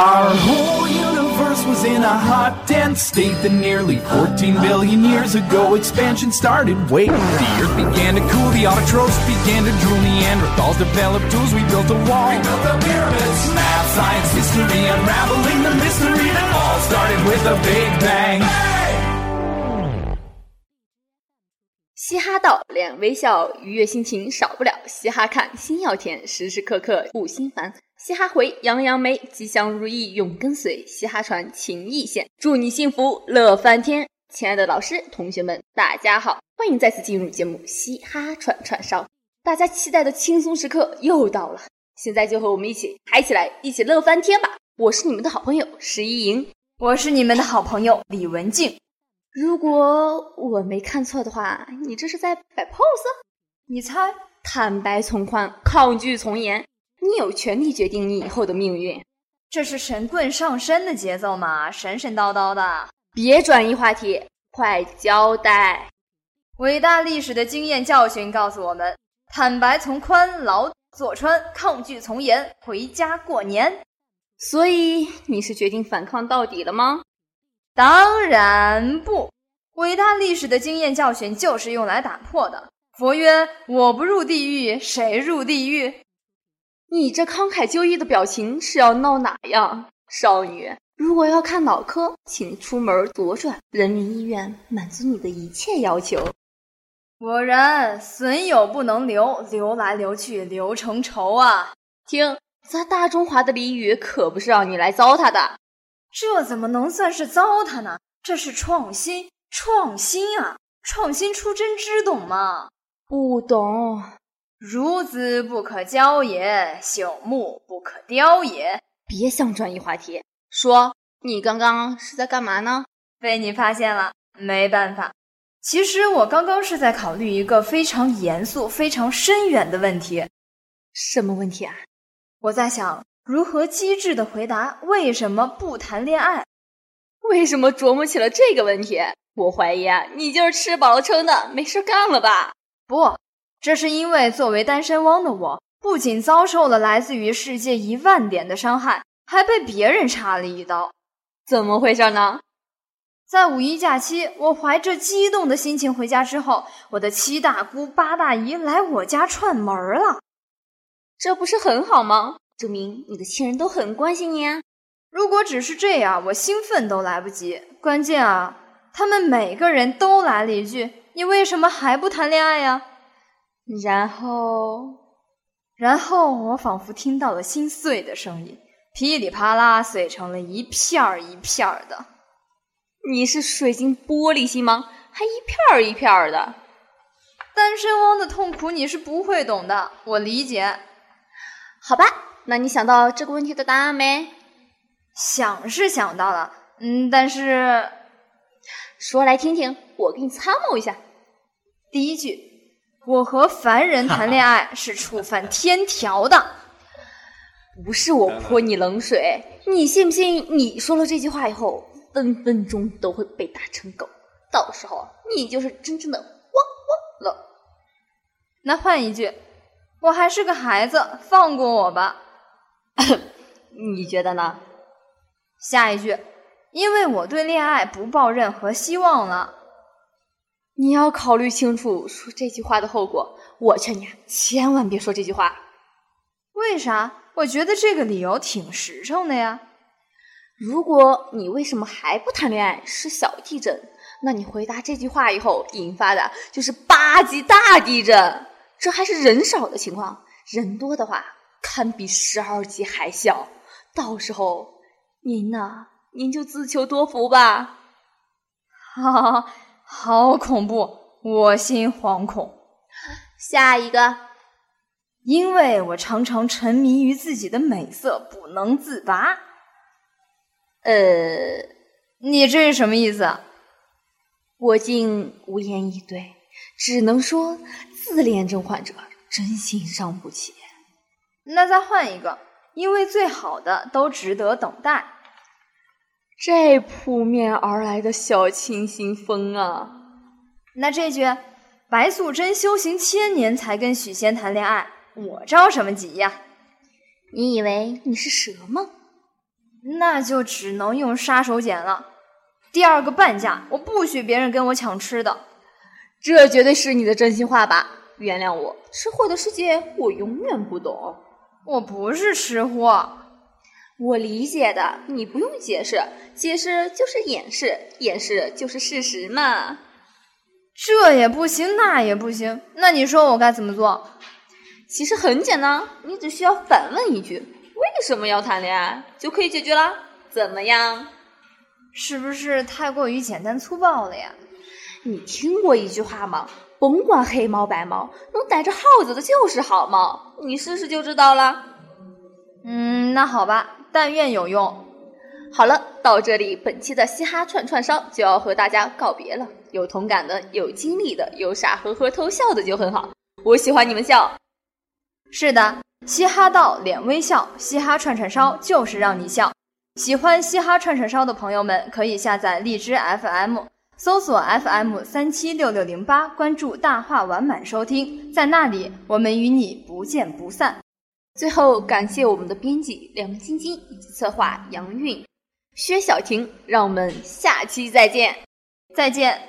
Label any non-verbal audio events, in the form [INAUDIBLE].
Our whole universe was in a hot, dense state that nearly 14 billion years ago expansion started. Wait, the earth began to cool, the autotrophs began to drool, Neanderthals developed tools, we built a wall. We built the pyramids. Math, science, history, unraveling the mystery that all started with a big bang. 嘻哈到，脸微笑，愉悦心情少不了。嘻哈看，心要甜，时时刻刻不心烦。 嘻哈回，杨洋梅，吉祥如意永跟随。嘻哈传，情意现，祝你幸福乐翻天。亲爱的老师、同学们，大家好，欢迎再次进入节目《嘻哈串串烧》。大家期待的轻松时刻又到了，现在就和我们一起嗨起来，一起乐翻天吧！我是你们的好朋友石一莹，我是你们的好朋友李文静。如果我没看错的话，你这是在摆 pose？你猜？坦白从宽，抗拒从严。你有权利决定你以后的命运，这是神棍上身的节奏吗？神神叨叨的，别转移话题，快交代！伟大历史的经验教训告诉我们：坦白从宽，劳坐穿；抗拒从严，回家过年。所以你是决定反抗到底了吗？当然不，伟大历史的经验教训就是用来打破的。佛曰：“我不入地狱，谁入地狱？”你这慷慨就义的表情是要闹哪样，少女？如果要看脑科，请出门左转，人民医院满足你的一切要求。果然，损友不能留，留来留去留成仇啊！听，咱大中华的俚语可不是让你来糟蹋的。这怎么能算是糟蹋呢？这是创新，创新啊！创新出真知懂吗？不懂。孺子不可教也，朽木不可雕也。别想转移话题，说你刚刚是在干嘛呢？被你发现了，没办法。其实我刚刚是在考虑一个非常严肃、非常深远的问题。什么问题啊？我在想如何机智的回答为什么不谈恋爱。为什么琢磨起了这个问题？我怀疑啊，你就是吃饱了撑的，没事干了吧？不。这是因为作为单身汪的我，不仅遭受了来自于世界一万点的伤害，还被别人插了一刀。怎么回事呢？在五一假期，我怀着激动的心情回家之后，我的七大姑八大姨来我家串门了。这不是很好吗？证明你的亲人都很关心你。如果只是这样，我兴奋都来不及。关键啊，他们每个人都来了一句：“你为什么还不谈恋爱呀？”然后，然后我仿佛听到了心碎的声音，噼里啪啦碎成了一片儿一片儿的。你是水晶玻璃心吗？还一片儿一片儿的？单身汪的痛苦你是不会懂的，我理解。好吧，那你想到这个问题的答案没？想是想到了，嗯，但是说来听听，我给你参谋一下。第一句。我和凡人谈恋爱 [LAUGHS] 是触犯天条的，不是我泼你冷水，你信不信？你说了这句话以后，分分钟都会被打成狗，到时候你就是真正的汪汪了。那换一句，我还是个孩子，放过我吧。[LAUGHS] 你觉得呢？下一句，因为我对恋爱不抱任何希望了。你要考虑清楚说这句话的后果。我劝你啊，千万别说这句话。为啥？我觉得这个理由挺实诚的呀。如果你为什么还不谈恋爱是小地震，那你回答这句话以后引发的就是八级大地震。这还是人少的情况，人多的话堪比十二级海啸。到时候您呢，您就自求多福吧。哈哈哈。好恐怖，我心惶恐。下一个，因为我常常沉迷于自己的美色，不能自拔。呃，你这是什么意思？我竟无言以对，只能说自恋症患者真心伤不起。那再换一个，因为最好的都值得等待。这扑面而来的小清新风啊！那这句“白素贞修行千年才跟许仙谈恋爱”，我着什么急呀？你以为你是蛇吗？那就只能用杀手锏了。第二个半价，我不许别人跟我抢吃的。这绝对是你的真心话吧？原谅我，吃货的世界我永远不懂。我不是吃货，我理解的，你不用解释，解释就是掩饰，掩饰就是事实嘛。这也不行，那也不行，那你说我该怎么做？其实很简单，你只需要反问一句：“为什么要谈恋爱？”就可以解决了。怎么样？是不是太过于简单粗暴了呀？你听过一句话吗？甭管黑猫白猫，能逮着耗子的就是好猫。你试试就知道了。嗯，那好吧，但愿有用。好了，到这里，本期的嘻哈串串烧就要和大家告别了。有同感的，有经历的，有傻呵呵偷笑的就很好。我喜欢你们笑。是的，嘻哈到脸微笑，嘻哈串串烧就是让你笑。喜欢嘻哈串串烧的朋友们，可以下载荔枝 FM，搜索 FM 三七六六零八，关注大话完满收听，在那里我们与你不见不散。最后，感谢我们的编辑梁晶晶以及策划杨韵。薛晓婷，让我们下期再见，再见。